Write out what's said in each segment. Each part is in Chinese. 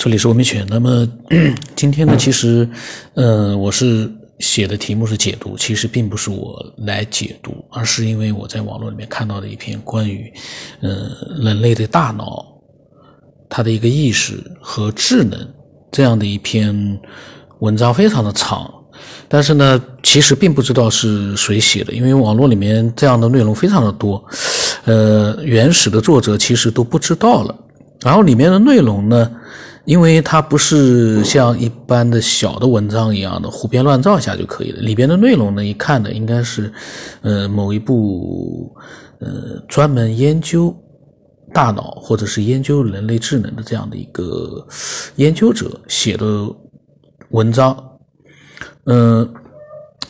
这里是文明犬。那么 今天呢，其实，呃，我是写的题目是解读，其实并不是我来解读，而是因为我在网络里面看到的一篇关于，呃，人类的大脑，它的一个意识和智能这样的一篇文章，非常的长，但是呢，其实并不知道是谁写的，因为网络里面这样的内容非常的多，呃，原始的作者其实都不知道了，然后里面的内容呢。因为它不是像一般的小的文章一样的胡编乱造一下就可以了，里边的内容呢，一看呢，应该是，呃，某一部，呃，专门研究大脑或者是研究人类智能的这样的一个研究者写的文章，嗯，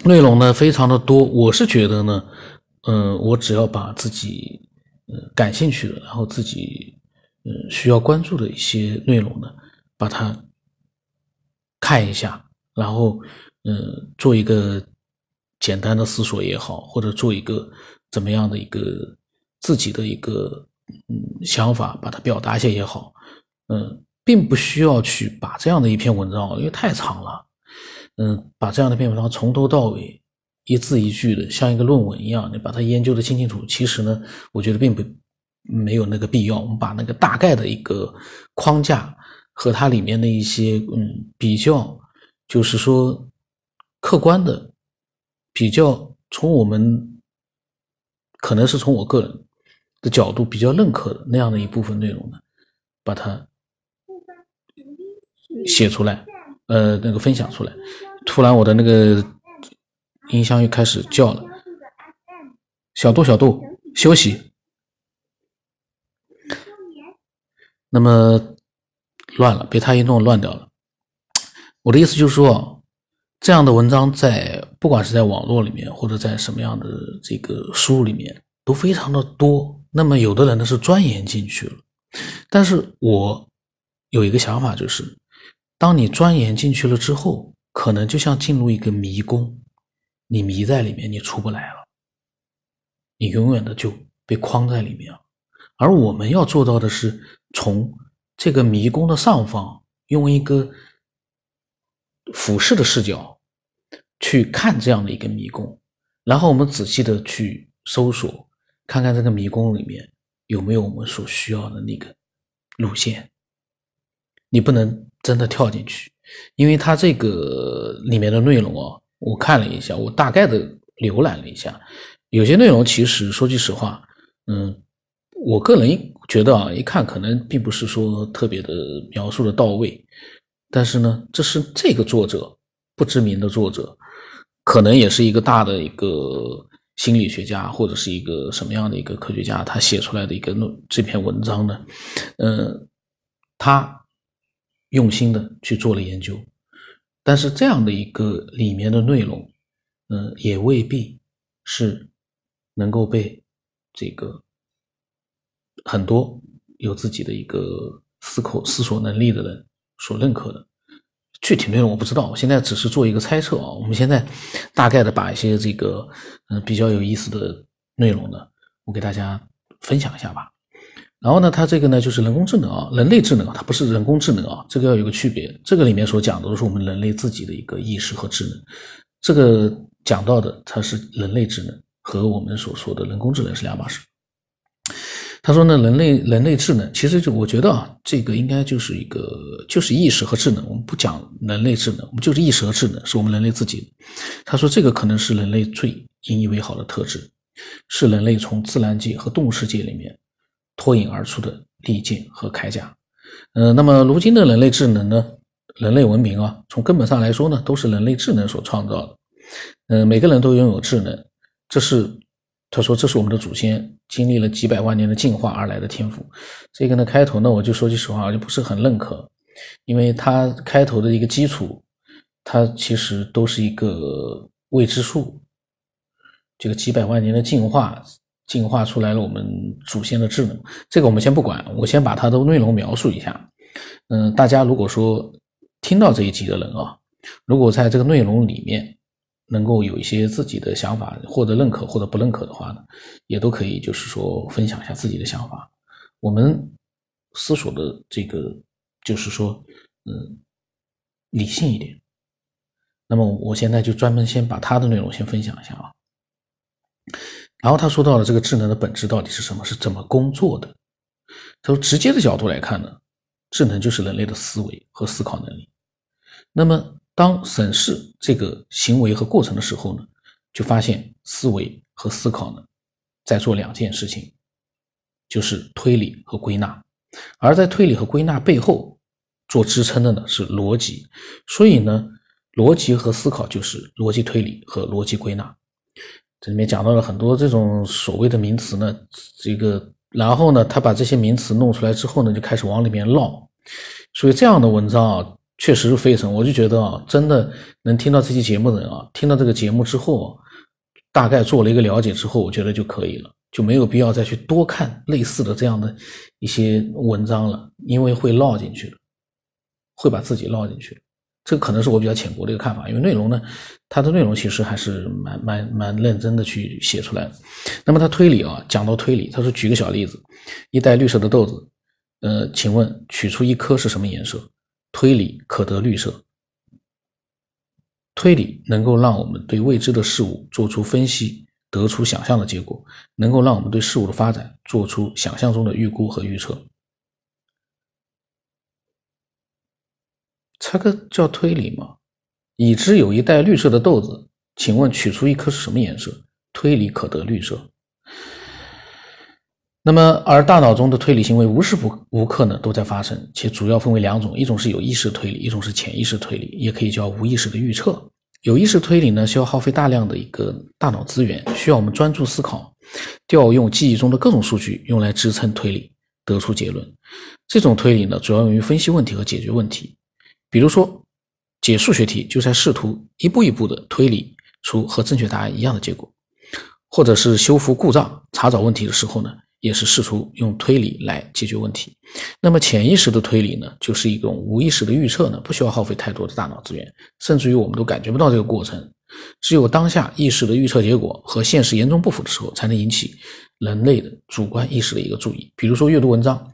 内容呢非常的多，我是觉得呢，嗯，我只要把自己，呃，感兴趣的，然后自己。需要关注的一些内容呢，把它看一下，然后嗯，做一个简单的思索也好，或者做一个怎么样的一个自己的一个嗯想法，把它表达一下也好，嗯，并不需要去把这样的一篇文章，因为太长了，嗯，把这样的一篇文章从头到尾一字一句的像一个论文一样，你把它研究的清清楚，其实呢，我觉得并不。没有那个必要，我们把那个大概的一个框架和它里面的一些嗯比较，就是说客观的比较，从我们可能是从我个人的角度比较认可的那样的一部分内容呢，把它写出来，呃，那个分享出来。突然，我的那个音箱又开始叫了，小度，小度，休息。那么乱了，被他一弄乱掉了。我的意思就是说，这样的文章在不管是在网络里面，或者在什么样的这个书里面，都非常的多。那么有的人呢是钻研进去了，但是我有一个想法，就是当你钻研进去了之后，可能就像进入一个迷宫，你迷在里面，你出不来了，你永远的就被框在里面了。而我们要做到的是，从这个迷宫的上方，用一个俯视的视角去看这样的一个迷宫，然后我们仔细的去搜索，看看这个迷宫里面有没有我们所需要的那个路线。你不能真的跳进去，因为它这个里面的内容啊，我看了一下，我大概的浏览了一下，有些内容其实说句实话，嗯。我个人觉得啊，一看可能并不是说特别的描述的到位，但是呢，这是这个作者不知名的作者，可能也是一个大的一个心理学家或者是一个什么样的一个科学家，他写出来的一个论这篇文章呢，呃，他用心的去做了研究，但是这样的一个里面的内容，嗯，也未必是能够被这个。很多有自己的一个思考、思索能力的人所认可的，具体内容我不知道，我现在只是做一个猜测啊。我们现在大概的把一些这个嗯比较有意思的内容呢，我给大家分享一下吧。然后呢，它这个呢就是人工智能啊，人类智能啊，它不是人工智能啊，这个要有个区别。这个里面所讲的都是我们人类自己的一个意识和智能，这个讲到的它是人类智能和我们所说的人工智能是两码事。他说呢，人类人类智能其实就我觉得啊，这个应该就是一个就是意识和智能。我们不讲人类智能，我们就是意识和智能，是我们人类自己。他说这个可能是人类最引以为豪的特质，是人类从自然界和动物世界里面脱颖而出的利剑和铠甲。嗯，那么如今的人类智能呢，人类文明啊，从根本上来说呢，都是人类智能所创造的。嗯，每个人都拥有智能，这是。他说：“这是我们的祖先经历了几百万年的进化而来的天赋。”这个呢，开头呢，我就说句实话，我就不是很认可，因为它开头的一个基础，它其实都是一个未知数。这个几百万年的进化，进化出来了我们祖先的智能。这个我们先不管，我先把它的内容描述一下。嗯，大家如果说听到这一集的人啊，如果在这个内容里面。能够有一些自己的想法，或者认可或者不认可的话呢，也都可以，就是说分享一下自己的想法。我们思索的这个，就是说，嗯，理性一点。那么我现在就专门先把他的内容先分享一下啊。然后他说到了这个智能的本质到底是什么，是怎么工作的？他说，直接的角度来看呢，智能就是人类的思维和思考能力。那么当审视这个行为和过程的时候呢，就发现思维和思考呢，在做两件事情，就是推理和归纳。而在推理和归纳背后做支撑的呢是逻辑。所以呢，逻辑和思考就是逻辑推理和逻辑归纳。这里面讲到了很多这种所谓的名词呢，这个然后呢，他把这些名词弄出来之后呢，就开始往里面唠。所以这样的文章啊，确实是非常，我就觉得啊，真的能听到这期节目的人啊，听到这个节目之后，大概做了一个了解之后，我觉得就可以了，就没有必要再去多看类似的这样的一些文章了，因为会落进去的，会把自己唠进去。这可能是我比较浅薄的一个看法，因为内容呢，它的内容其实还是蛮蛮蛮认真的去写出来的。那么他推理啊，讲到推理，他说举个小例子，一袋绿色的豆子，呃，请问取出一颗是什么颜色？推理可得绿色。推理能够让我们对未知的事物做出分析，得出想象的结果，能够让我们对事物的发展做出想象中的预估和预测。这个叫推理吗？已知有一袋绿色的豆子，请问取出一颗是什么颜色？推理可得绿色。那么，而大脑中的推理行为无时不无刻呢都在发生，且主要分为两种：一种是有意识推理，一种是潜意识推理，也可以叫无意识的预测。有意识推理呢，需要耗费大量的一个大脑资源，需要我们专注思考，调用记忆中的各种数据，用来支撑推理，得出结论。这种推理呢，主要用于分析问题和解决问题。比如说，解数学题就在试图一步一步的推理出和正确答案一样的结果，或者是修复故障、查找问题的时候呢，也是试图用推理来解决问题。那么潜意识的推理呢，就是一种无意识的预测呢，不需要耗费太多的大脑资源，甚至于我们都感觉不到这个过程。只有当下意识的预测结果和现实严重不符的时候，才能引起人类的主观意识的一个注意。比如说阅读文章。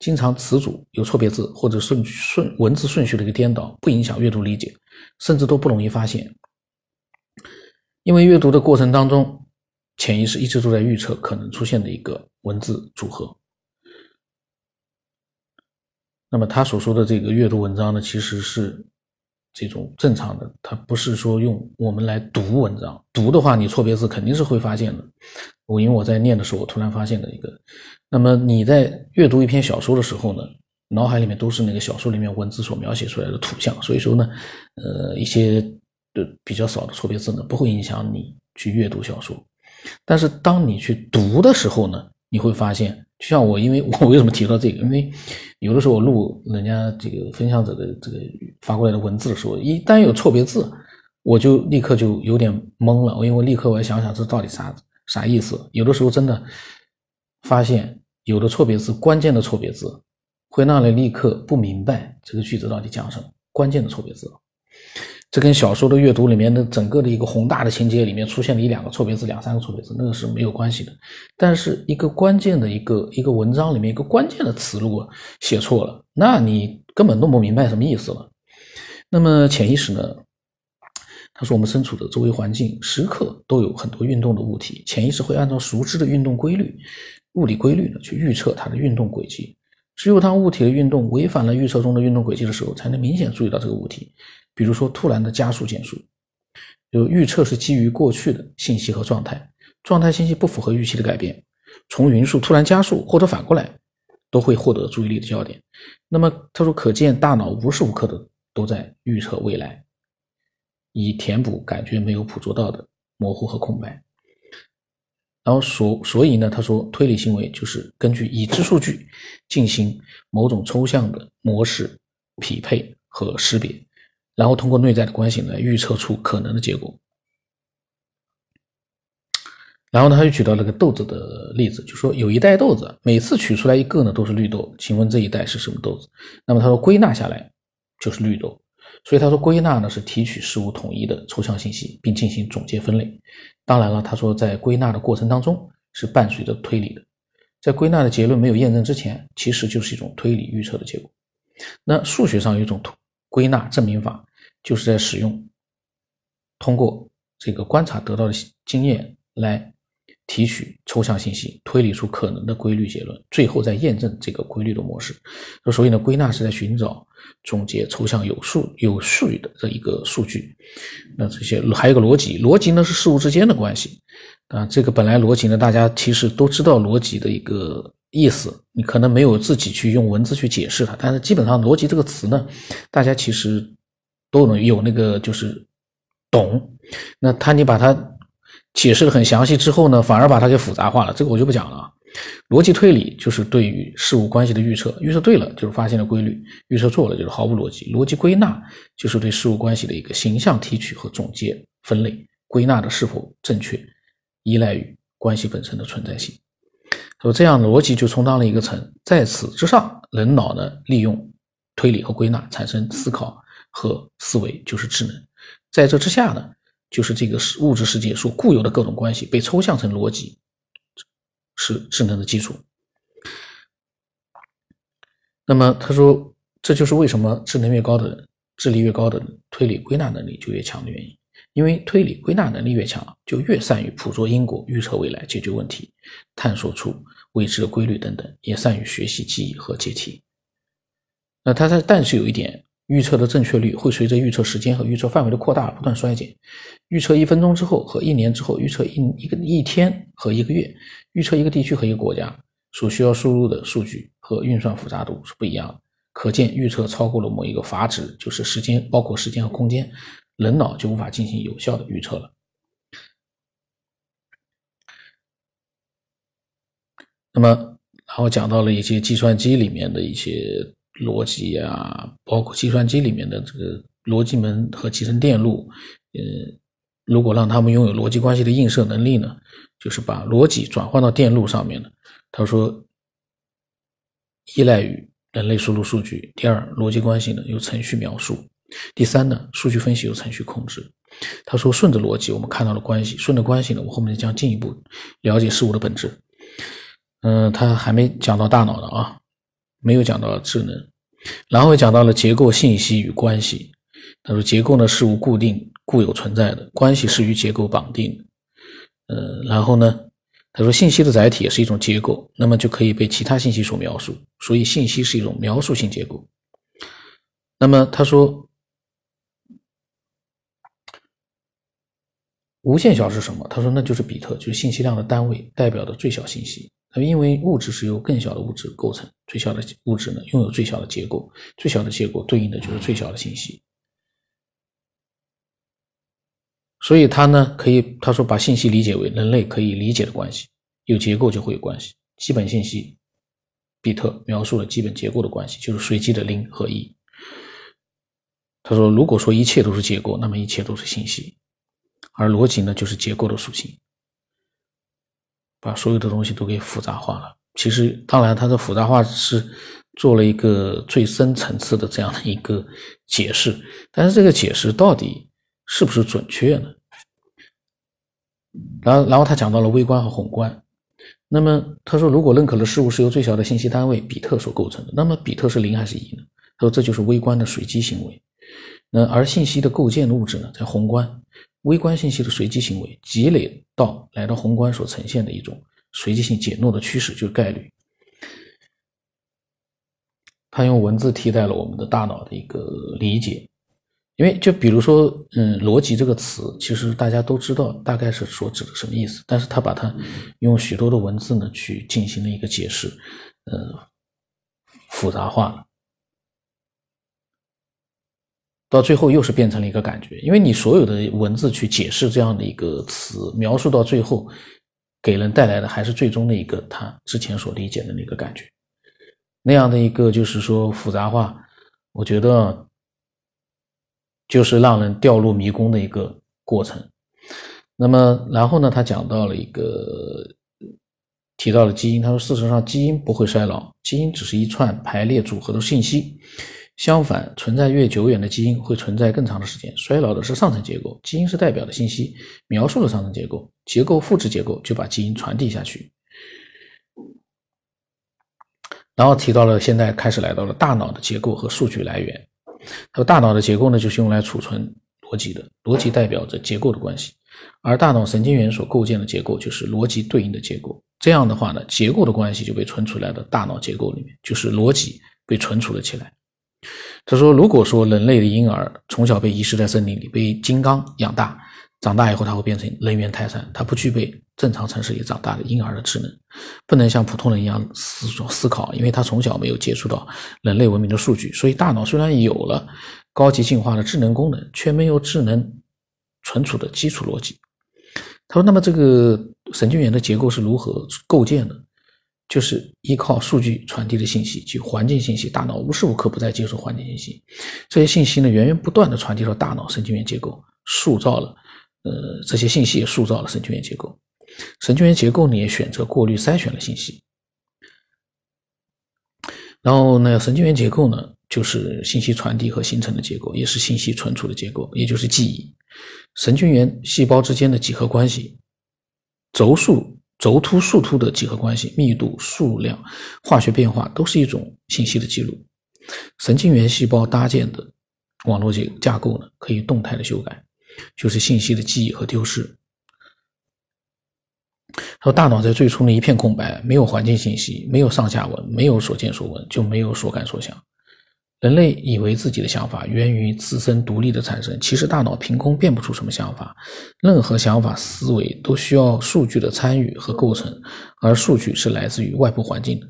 经常词组有错别字或者顺顺文字顺序的一个颠倒，不影响阅读理解，甚至都不容易发现。因为阅读的过程当中，潜意识一直都在预测可能出现的一个文字组合。那么他所说的这个阅读文章呢，其实是这种正常的，他不是说用我们来读文章。读的话，你错别字肯定是会发现的。我因为我在念的时候，我突然发现的一个。那么你在阅读一篇小说的时候呢，脑海里面都是那个小说里面文字所描写出来的图像，所以说呢，呃，一些的比较少的错别字呢，不会影响你去阅读小说。但是当你去读的时候呢，你会发现，就像我，因为我为什么提到这个？因为有的时候我录人家这个分享者的这个发过来的文字的时候，一旦有错别字，我就立刻就有点懵了，因为立刻我要想想这到底啥啥意思。有的时候真的发现。有的错别字，关键的错别字，会让人立刻不明白这个句子到底讲什么。关键的错别字，这跟小说的阅读里面的整个的一个宏大的情节里面出现了一两个错别字、两三个错别字，那个是没有关系的。但是一个关键的一个一个文章里面一个关键的词如果写错了，那你根本弄不明白什么意思了。那么潜意识呢？他说我们身处的周围环境时刻都有很多运动的物体，潜意识会按照熟知的运动规律。物理规律呢，去预测它的运动轨迹。只有当物体的运动违反了预测中的运动轨迹的时候，才能明显注意到这个物体。比如说，突然的加速减速。就预测是基于过去的信息和状态，状态信息不符合预期的改变，从匀速突然加速或者反过来，都会获得注意力的焦点。那么他说，可见大脑无时无刻的都在预测未来，以填补感觉没有捕捉到的模糊和空白。然后所所以呢，他说推理行为就是根据已知数据进行某种抽象的模式匹配和识别，然后通过内在的关系来预测出可能的结果。然后呢，他又举到了个豆子的例子，就说有一袋豆子，每次取出来一个呢都是绿豆，请问这一袋是什么豆子？那么他说归纳下来就是绿豆。所以他说，归纳呢是提取事物统一的抽象信息，并进行总结分类。当然了，他说在归纳的过程当中是伴随着推理的，在归纳的结论没有验证之前，其实就是一种推理预测的结果。那那数学上有一种归纳证明法，就是在使用通过这个观察得到的经验来提取抽象信息，推理出可能的规律结论，最后再验证这个规律的模式。所以呢，归纳是在寻找、总结抽象有数有数据的这一个数据。那这些还有个逻辑，逻辑呢是事物之间的关系啊。这个本来逻辑呢，大家其实都知道逻辑的一个。意思，你可能没有自己去用文字去解释它，但是基本上“逻辑”这个词呢，大家其实都能有那个就是懂。那他你把它解释的很详细之后呢，反而把它给复杂化了，这个我就不讲了。逻辑推理就是对于事物关系的预测，预测对了就是发现了规律，预测错了就是毫无逻辑。逻辑归纳就是对事物关系的一个形象提取和总结分类，归纳的是否正确，依赖于关系本身的存在性。说这样逻辑就充当了一个层，在此之上，人脑呢利用推理和归纳产生思考和思维，就是智能。在这之下呢，就是这个物质世界所固有的各种关系被抽象成逻辑，是智能的基础。那么他说，这就是为什么智能越高的人，智力越高的人，推理归纳能力就越强的原因。因为推理归纳能力越强，就越善于捕捉因果、预测未来、解决问题、探索出未知的规律等等，也善于学习、记忆和解题。那它在，但是有一点，预测的正确率会随着预测时间和预测范围的扩大不断衰减。预测一分钟之后和一年之后，预测一一个一天和一个月，预测一个地区和一个国家所需要输入的数据和运算复杂度是不一样的。可见，预测超过了某一个阀值，就是时间，包括时间和空间。人脑就无法进行有效的预测了。那么，然后讲到了一些计算机里面的一些逻辑啊，包括计算机里面的这个逻辑门和集成电路。呃，如果让他们拥有逻辑关系的映射能力呢，就是把逻辑转换到电路上面呢。他说，依赖于人类输入数据。第二，逻辑关系呢由程序描述。第三呢，数据分析由程序控制。他说，顺着逻辑，我们看到了关系；顺着关系呢，我后面将进一步了解事物的本质。嗯，他还没讲到大脑呢啊，没有讲到智能。然后讲到了结构、信息与关系。他说，结构呢事物固定、固有存在的，关系是与结构绑定的。呃，然后呢，他说，信息的载体也是一种结构，那么就可以被其他信息所描述，所以信息是一种描述性结构。那么他说。无限小是什么？他说那就是比特，就是信息量的单位，代表的最小信息。他因为物质是由更小的物质构成，最小的物质呢拥有最小的结构，最小的结构对应的就是最小的信息。所以他呢可以他说把信息理解为人类可以理解的关系，有结构就会有关系。基本信息，比特描述了基本结构的关系，就是随机的零和一。他说如果说一切都是结构，那么一切都是信息。而逻辑呢，就是结构的属性，把所有的东西都给复杂化了。其实，当然，它的复杂化是做了一个最深层次的这样的一个解释，但是这个解释到底是不是准确呢？然后，然后他讲到了微观和宏观。那么他说，如果认可的事物是由最小的信息单位比特所构成的，那么比特是零还是一呢？他说这就是微观的随机行为。那而信息的构建物质呢，在宏观。微观信息的随机行为积累到来到宏观所呈现的一种随机性减弱的趋势，就是概率。他用文字替代了我们的大脑的一个理解，因为就比如说，嗯，逻辑这个词，其实大家都知道大概是所指的什么意思，但是他把它用许多的文字呢去进行了一个解释，嗯，复杂化了。到最后又是变成了一个感觉，因为你所有的文字去解释这样的一个词，描述到最后，给人带来的还是最终的一个他之前所理解的那个感觉，那样的一个就是说复杂化，我觉得就是让人掉入迷宫的一个过程。那么然后呢，他讲到了一个提到了基因，他说事实上基因不会衰老，基因只是一串排列组合的信息。相反，存在越久远的基因会存在更长的时间。衰老的是上层结构，基因是代表的信息，描述了上层结构，结构复制结构就把基因传递下去。然后提到了现在开始来到了大脑的结构和数据来源。他说，大脑的结构呢，就是用来储存逻辑的，逻辑代表着结构的关系，而大脑神经元所构建的结构就是逻辑对应的结构。这样的话呢，结构的关系就被存储在了大脑结构里面，就是逻辑被存储了起来。他说，如果说人类的婴儿从小被遗失在森林里，被金刚养大，长大以后他会变成人猿泰山，他不具备正常城市里长大的婴儿的智能，不能像普通人一样思索思考，因为他从小没有接触到人类文明的数据，所以大脑虽然有了高级进化的智能功能，却没有智能存储的基础逻辑。他说：“那么这个神经元的结构是如何构建的？就是依靠数据传递的信息及环境信息，大脑无时无刻不在接受环境信息。这些信息呢，源源不断的传递到大脑神经元结构，塑造了，呃，这些信息也塑造了神经元结构。神经元结构呢，也选择过滤筛选了信息。然后呢，神经元结构呢，就是信息传递和形成的结构，也是信息存储的结构，也就是记忆。”神经元细胞之间的几何关系，轴数、轴突、树突的几何关系、密度、数量、化学变化，都是一种信息的记录。神经元细胞搭建的网络结架构呢，可以动态的修改，就是信息的记忆和丢失。说大脑在最初呢一片空白，没有环境信息，没有上下文，没有所见所闻，就没有所感所想。人类以为自己的想法源于自身独立的产生，其实大脑凭空变不出什么想法。任何想法、思维都需要数据的参与和构成，而数据是来自于外部环境的。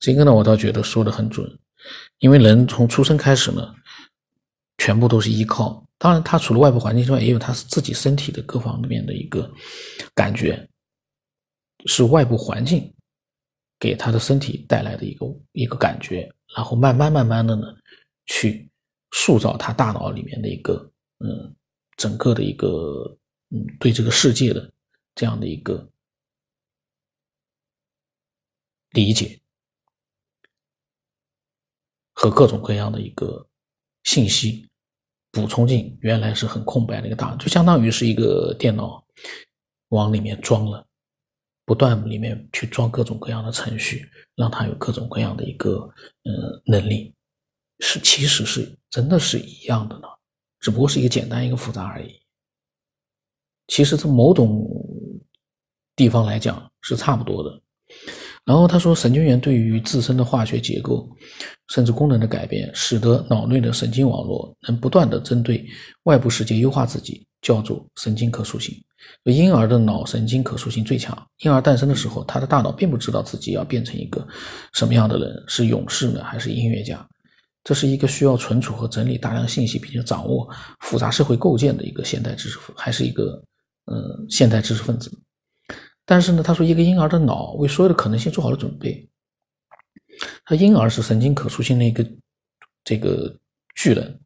这个呢，我倒觉得说的很准，因为人从出生开始呢，全部都是依靠。当然，他除了外部环境之外，也有他自己身体的各方面的一个感觉，是外部环境给他的身体带来的一个一个感觉，然后慢慢慢慢的呢。去塑造他大脑里面的一个嗯，整个的一个嗯，对这个世界的这样的一个理解和各种各样的一个信息补充进原来是很空白的一个大脑，就相当于是一个电脑往里面装了，不断里面去装各种各样的程序，让它有各种各样的一个呃能力。是，其实是真的是一样的呢，只不过是一个简单一个复杂而已。其实从某种地方来讲是差不多的。然后他说，神经元对于自身的化学结构甚至功能的改变，使得脑内的神经网络能不断的针对外部世界优化自己，叫做神经可塑性。婴儿的脑神经可塑性最强。婴儿诞生的时候，他的大脑并不知道自己要变成一个什么样的人，是勇士呢，还是音乐家？这是一个需要存储和整理大量信息，并且掌握复杂社会构建的一个现代知识，还是一个呃现代知识分子。但是呢，他说一个婴儿的脑为所有的可能性做好了准备。他婴儿是神经可塑性的一个这个巨人。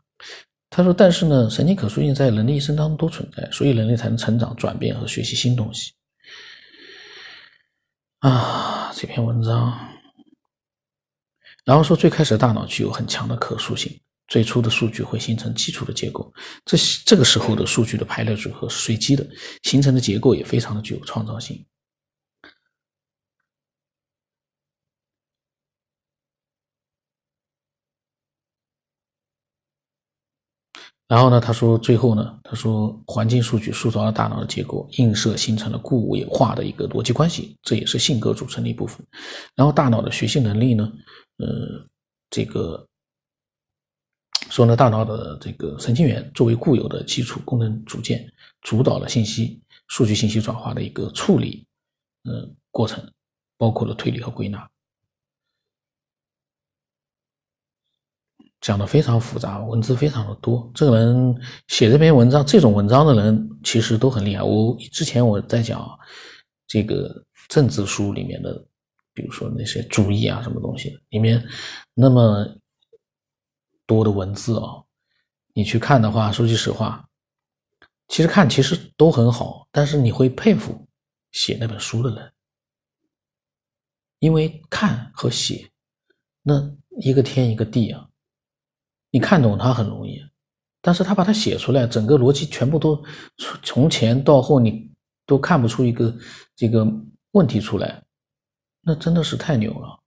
他说，但是呢，神经可塑性在人的一生当中都存在，所以人类才能成长、转变和学习新东西。啊，这篇文章。然后说，最开始的大脑具有很强的可塑性，最初的数据会形成基础的结构，这这个时候的数据的排列组合是随机的，形成的结构也非常的具有创造性。然后呢，他说最后呢，他说环境数据塑造了大脑的结构，映射形成了固有化的一个逻辑关系，这也是性格组成的一部分。然后大脑的学习能力呢？呃，这个说呢，大脑的这个神经元作为固有的基础功能组件，主导了信息、数据信息转化的一个处理，呃，过程，包括了推理和归纳，讲的非常复杂，文字非常的多。这个人写这篇文章，这种文章的人其实都很厉害。我之前我在讲这个政治书里面的。比如说那些主义啊，什么东西里面那么多的文字啊，你去看的话，说句实话，其实看其实都很好，但是你会佩服写那本书的人，因为看和写那一个天一个地啊，你看懂它很容易，但是他把它写出来，整个逻辑全部都从前到后，你都看不出一个这个问题出来。那真的是太牛了，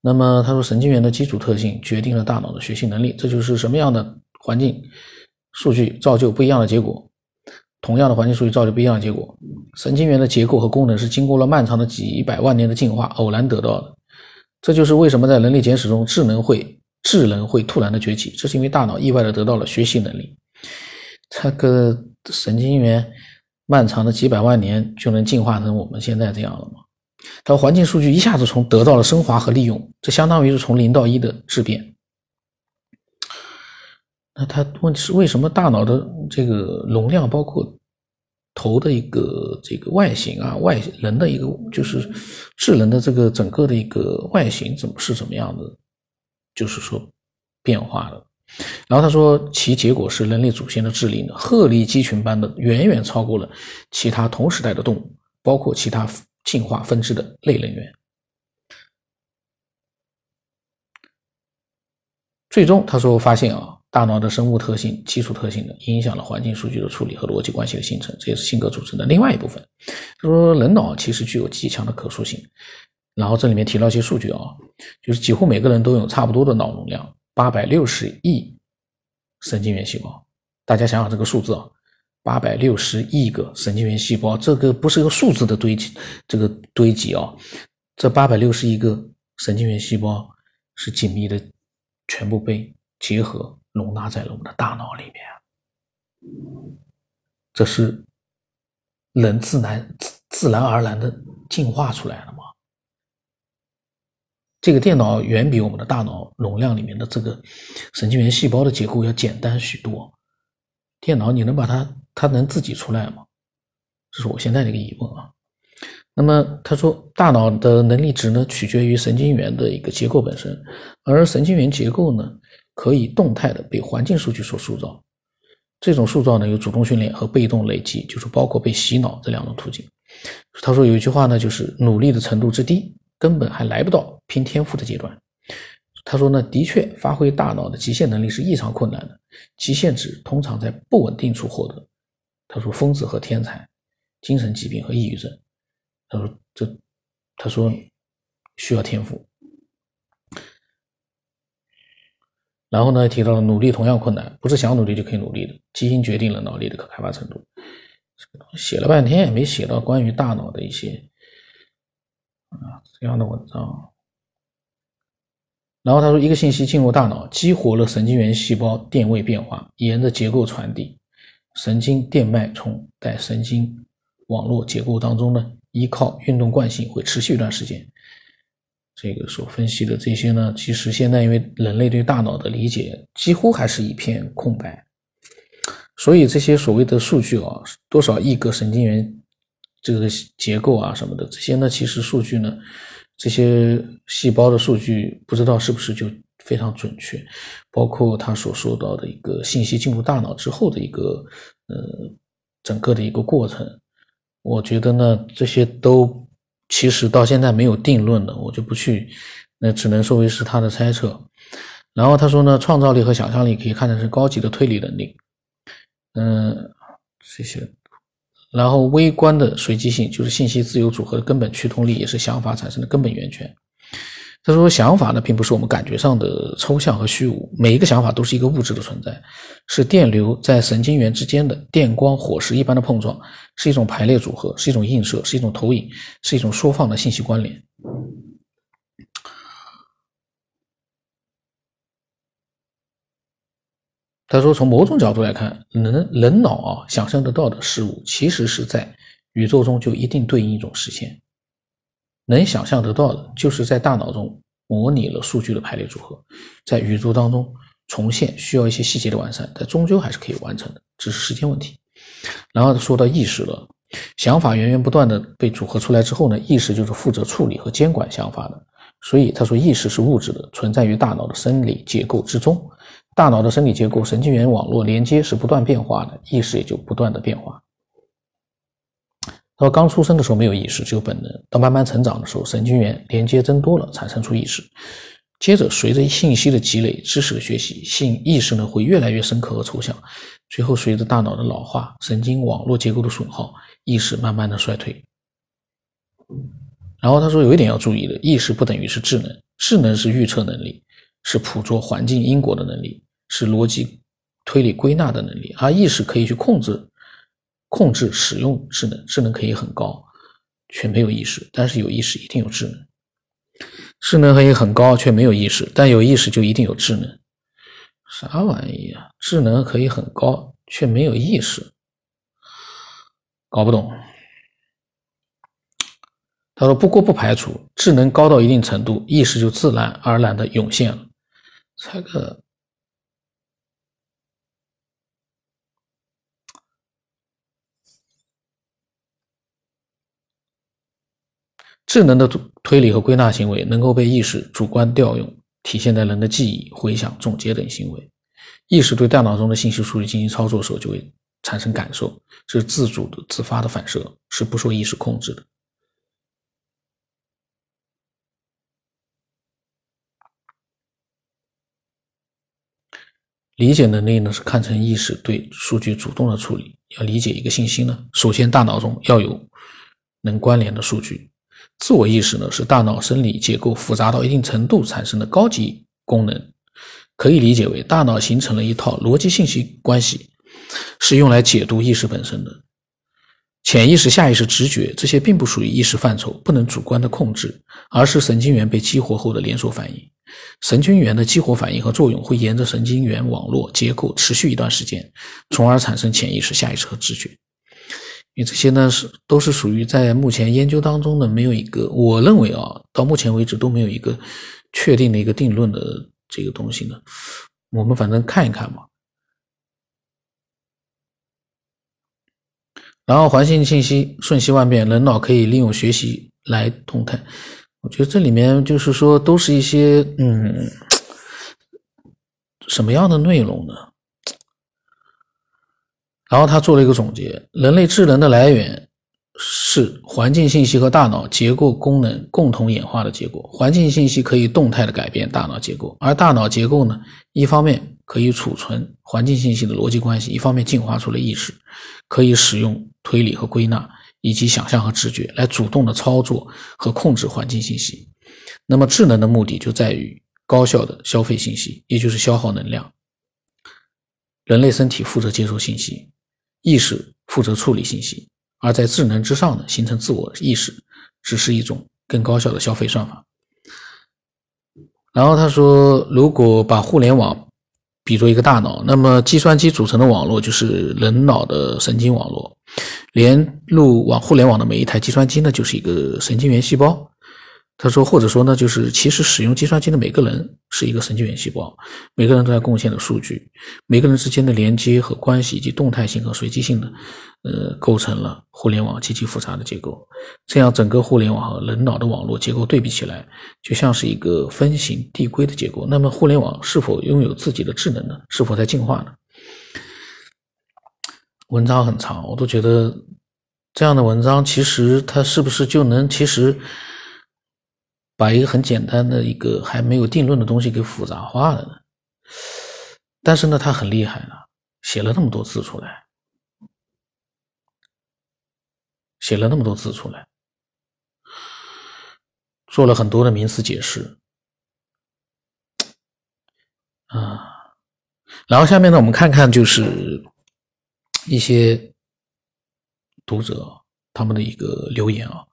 那么他说，神经元的基础特性决定了大脑的学习能力，这就是什么样的环境数据造就不一样的结果。同样的环境数据造就不一样的结果。神经元的结构和功能是经过了漫长的几百万年的进化偶然得到的。这就是为什么在人类简史中智能会智能会突然的崛起，这是因为大脑意外的得到了学习能力。这个神经元漫长的几百万年就能进化成我们现在这样了吗？它环境数据一下子从得到了升华和利用，这相当于是从零到一的质变。那它问题是为什么大脑的这个容量，包括头的一个这个外形啊，外人的一个就是智能的这个整个的一个外形怎么是怎么样的，就是说变化的。然后他说，其结果是人类祖先的智力呢，鹤立鸡群般的远远超过了其他同时代的动物，包括其他。进化分支的类人猿，最终他说发现啊，大脑的生物特性、基础特性呢，影响了环境数据的处理和逻辑关系的形成，这也是性格组成的另外一部分。他说，人脑其实具有极强的可塑性。然后这里面提到一些数据啊，就是几乎每个人都有差不多的脑容量，八百六十亿神经元细胞。大家想想这个数字啊。八百六十亿个神经元细胞，这个不是个数字的堆积，这个堆积啊，这八百六十亿个神经元细胞是紧密的，全部被结合容纳在了我们的大脑里面。这是人自然自然而然的进化出来的吗？这个电脑远比我们的大脑容量里面的这个神经元细胞的结构要简单许多。电脑你能把它？它能自己出来吗？这是我现在的一个疑问啊。那么他说，大脑的能力值呢，取决于神经元的一个结构本身，而神经元结构呢，可以动态的被环境数据所塑造。这种塑造呢，有主动训练和被动累积，就是包括被洗脑这两种途径。他说有一句话呢，就是努力的程度之低，根本还来不到拼天赋的阶段。他说呢，的确，发挥大脑的极限能力是异常困难的，极限值通常在不稳定处获得。他说：“疯子和天才，精神疾病和抑郁症。”他说：“这，他说需要天赋。”然后呢，提到了努力同样困难，不是想努力就可以努力的，基因决定了脑力的可开发程度。写了半天也没写到关于大脑的一些啊这样的文章。然后他说：“一个信息进入大脑，激活了神经元细胞电位变化，沿着结构传递。”神经电脉冲在神经网络结构当中呢，依靠运动惯性会持续一段时间。这个所分析的这些呢，其实现在因为人类对大脑的理解几乎还是一片空白，所以这些所谓的数据啊，多少亿个神经元这个结构啊什么的，这些呢，其实数据呢，这些细胞的数据不知道是不是就。非常准确，包括他所说到的一个信息进入大脑之后的一个呃整个的一个过程，我觉得呢这些都其实到现在没有定论的，我就不去，那只能说为是他的猜测。然后他说呢，创造力和想象力可以看成是高级的推理能力，嗯，这些，然后微观的随机性就是信息自由组合的根本驱动力，也是想法产生的根本源泉。他说：“想法呢，并不是我们感觉上的抽象和虚无，每一个想法都是一个物质的存在，是电流在神经元之间的电光火石一般的碰撞，是一种排列组合，是一种映射，是一种投影，是一种缩放的信息关联。”他说：“从某种角度来看，人人脑啊想象得到的事物，其实是在宇宙中就一定对应一种实现。”能想象得到的，就是在大脑中模拟了数据的排列组合，在宇宙当中重现，需要一些细节的完善，但终究还是可以完成的，只是时间问题。然后说到意识了，想法源源不断的被组合出来之后呢，意识就是负责处理和监管想法的。所以他说，意识是物质的，存在于大脑的生理结构之中。大脑的生理结构，神经元网络连接是不断变化的，意识也就不断的变化。到刚出生的时候没有意识，只有本能。到慢慢成长的时候，神经元连接增多了，产生出意识。接着，随着信息的积累、知识的学习，性意识呢会越来越深刻和抽象。最后，随着大脑的老化、神经网络结构的损耗，意识慢慢的衰退。然后他说有一点要注意的，意识不等于是智能，智能是预测能力，是捕捉环境因果的能力，是逻辑推理归纳的能力，而意识可以去控制、控制使用智能，智能可以很高，却没有意识，但是有意识一定有智能，智能可以很高却没有意识，但有意识就一定有智能，啥玩意啊？智能可以很高却没有意识，搞不懂。他说：“不过不排除智能高到一定程度，意识就自然而然的涌现了。猜个智能的推理和归纳行为能够被意识主观调用，体现在人的记忆、回想、总结等行为。意识对大脑中的信息数据进行操作时候，就会产生感受，是自主的、自发的反射，是不受意识控制的。”理解能力呢，是看成意识对数据主动的处理。要理解一个信息呢，首先大脑中要有能关联的数据。自我意识呢，是大脑生理结构复杂到一定程度产生的高级功能，可以理解为大脑形成了一套逻辑信息关系，是用来解读意识本身的。潜意识、下意识、直觉这些并不属于意识范畴，不能主观的控制，而是神经元被激活后的连锁反应。神经元的激活反应和作用会沿着神经元网络结构持续一段时间，从而产生潜意识、下意识和直觉。因为这些呢是都是属于在目前研究当中的没有一个，我认为啊，到目前为止都没有一个确定的一个定论的这个东西呢。我们反正看一看嘛。然后环境信息瞬息万变，人脑可以利用学习来动态。我觉得这里面就是说，都是一些嗯，什么样的内容呢？然后他做了一个总结：人类智能的来源是环境信息和大脑结构功能共同演化的结果。环境信息可以动态的改变大脑结构，而大脑结构呢，一方面可以储存环境信息的逻辑关系，一方面进化出了意识，可以使用推理和归纳。以及想象和直觉来主动的操作和控制环境信息，那么智能的目的就在于高效的消费信息，也就是消耗能量。人类身体负责接收信息，意识负责处理信息，而在智能之上呢，形成自我意识，只是一种更高效的消费算法。然后他说，如果把互联网比作一个大脑，那么计算机组成的网络就是人脑的神经网络。连路网互联网的每一台计算机呢，就是一个神经元细胞。他说，或者说呢，就是其实使用计算机的每个人是一个神经元细胞，每个人都在贡献的数据，每个人之间的连接和关系以及动态性和随机性的，呃，构成了互联网极其复杂的结构。这样，整个互联网和人脑的网络结构对比起来，就像是一个分形递归的结构。那么，互联网是否拥有自己的智能呢？是否在进化呢？文章很长，我都觉得这样的文章其实它是不是就能其实把一个很简单的一个还没有定论的东西给复杂化了呢？但是呢，他很厉害了，写了那么多字出来，写了那么多字出来，做了很多的名词解释啊。然后下面呢，我们看看就是。一些读者他们的一个留言啊，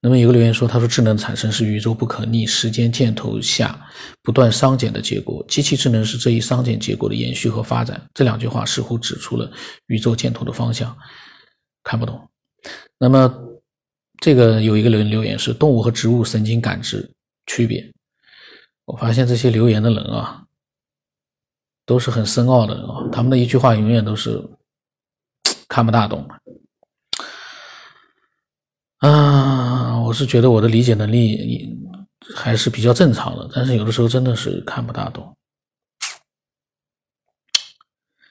那么有个留言说，他说智能产生是宇宙不可逆时间箭头下不断熵减的结果，机器智能是这一熵减结果的延续和发展。这两句话似乎指出了宇宙箭头的方向，看不懂。那么这个有一个人留言是动物和植物神经感知区别。我发现这些留言的人啊，都是很深奥的人啊，他们的一句话永远都是。看不大懂啊！我是觉得我的理解能力还是比较正常的，但是有的时候真的是看不大懂。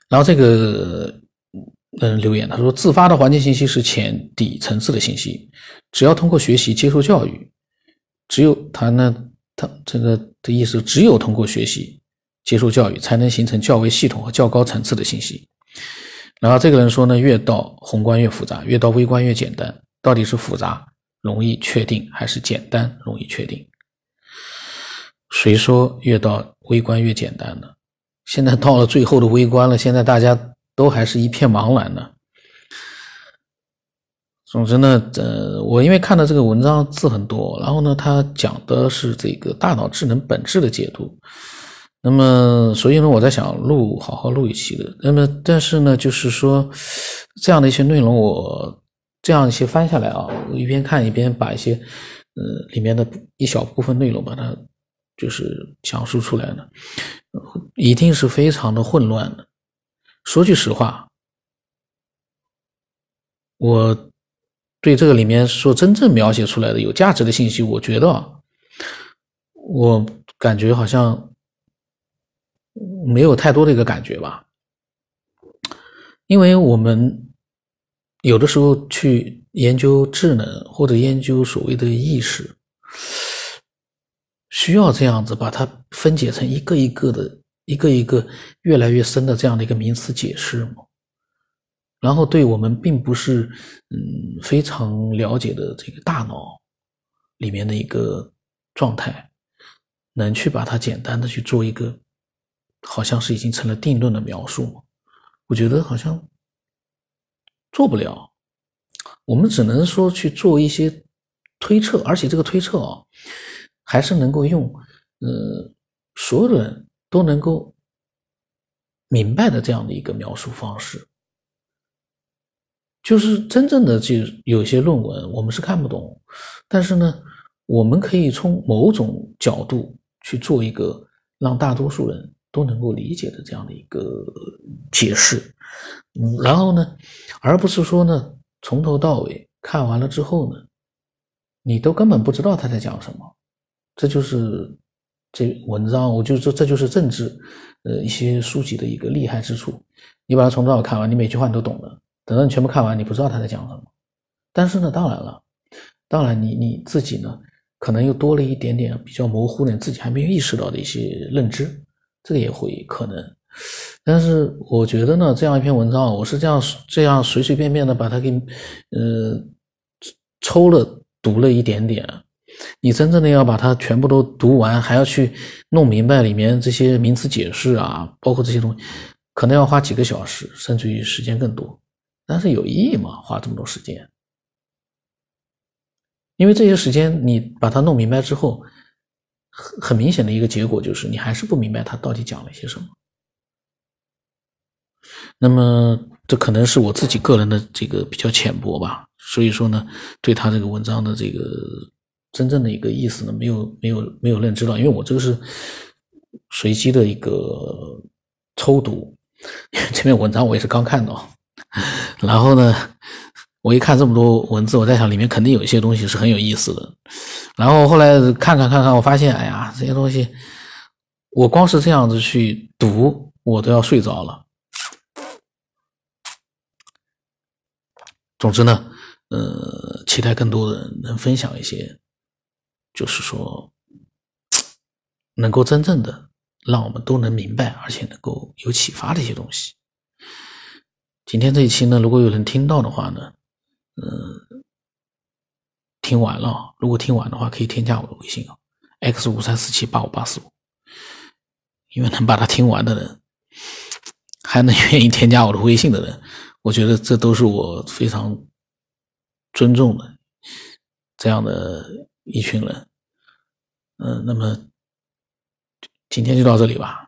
然后这个嗯留言他说，自发的环境信息是浅底层次的信息，只要通过学习接受教育，只有他呢他这个的意思，只有通过学习接受教育，才能形成较为系统和较高层次的信息。然后这个人说呢，越到宏观越复杂，越到微观越简单。到底是复杂容易确定，还是简单容易确定？谁说越到微观越简单呢？现在到了最后的微观了，现在大家都还是一片茫然呢。总之呢，呃，我因为看的这个文章字很多，然后呢，他讲的是这个大脑智能本质的解读。那么，所以呢，我在想录，好好录一期的。那么，但是呢，就是说这样的一些内容，我这样一些翻下来啊，我一边看一边把一些呃里面的一小部分内容把它就是讲述出来呢，一定是非常的混乱的。说句实话，我。对这个里面说真正描写出来的有价值的信息，我觉得，我感觉好像没有太多的一个感觉吧，因为我们有的时候去研究智能或者研究所谓的意识，需要这样子把它分解成一个一个的、一个一个越来越深的这样的一个名词解释吗？然后对我们并不是嗯非常了解的这个大脑里面的一个状态，能去把它简单的去做一个，好像是已经成了定论的描述吗？我觉得好像做不了，我们只能说去做一些推测，而且这个推测啊，还是能够用呃所有的人都能够明白的这样的一个描述方式。就是真正的就有些论文我们是看不懂，但是呢，我们可以从某种角度去做一个让大多数人都能够理解的这样的一个解释，嗯，然后呢，而不是说呢从头到尾看完了之后呢，你都根本不知道他在讲什么，这就是这文章，我就说这就是政治，呃，一些书籍的一个厉害之处，你把它从头到尾看完，你每句话你都懂了。等到你全部看完，你不知道他在讲什么。但是呢，当然了，当然你你自己呢，可能又多了一点点比较模糊的，你自己还没有意识到的一些认知，这个也会可能。但是我觉得呢，这样一篇文章，我是这样这样随随便便的把它给呃抽了读了一点点。你真正的要把它全部都读完，还要去弄明白里面这些名词解释啊，包括这些东西，可能要花几个小时，甚至于时间更多。但是有意义吗？花这么多时间？因为这些时间你把它弄明白之后，很很明显的一个结果就是，你还是不明白他到底讲了些什么。那么这可能是我自己个人的这个比较浅薄吧，所以说呢，对他这个文章的这个真正的一个意思呢，没有没有没有认知到，因为我这个是随机的一个抽读，这篇文章我也是刚看到。然后呢，我一看这么多文字，我在想里面肯定有一些东西是很有意思的。然后后来看看看看，我发现，哎呀，这些东西，我光是这样子去读，我都要睡着了。总之呢，呃，期待更多的人能分享一些，就是说，能够真正的让我们都能明白，而且能够有启发的一些东西。今天这一期呢，如果有人听到的话呢，嗯，听完了，如果听完的话，可以添加我的微信啊，x 五三四七八五八四五，因为能把它听完的人，还能愿意添加我的微信的人，我觉得这都是我非常尊重的这样的一群人。嗯，那么今天就到这里吧。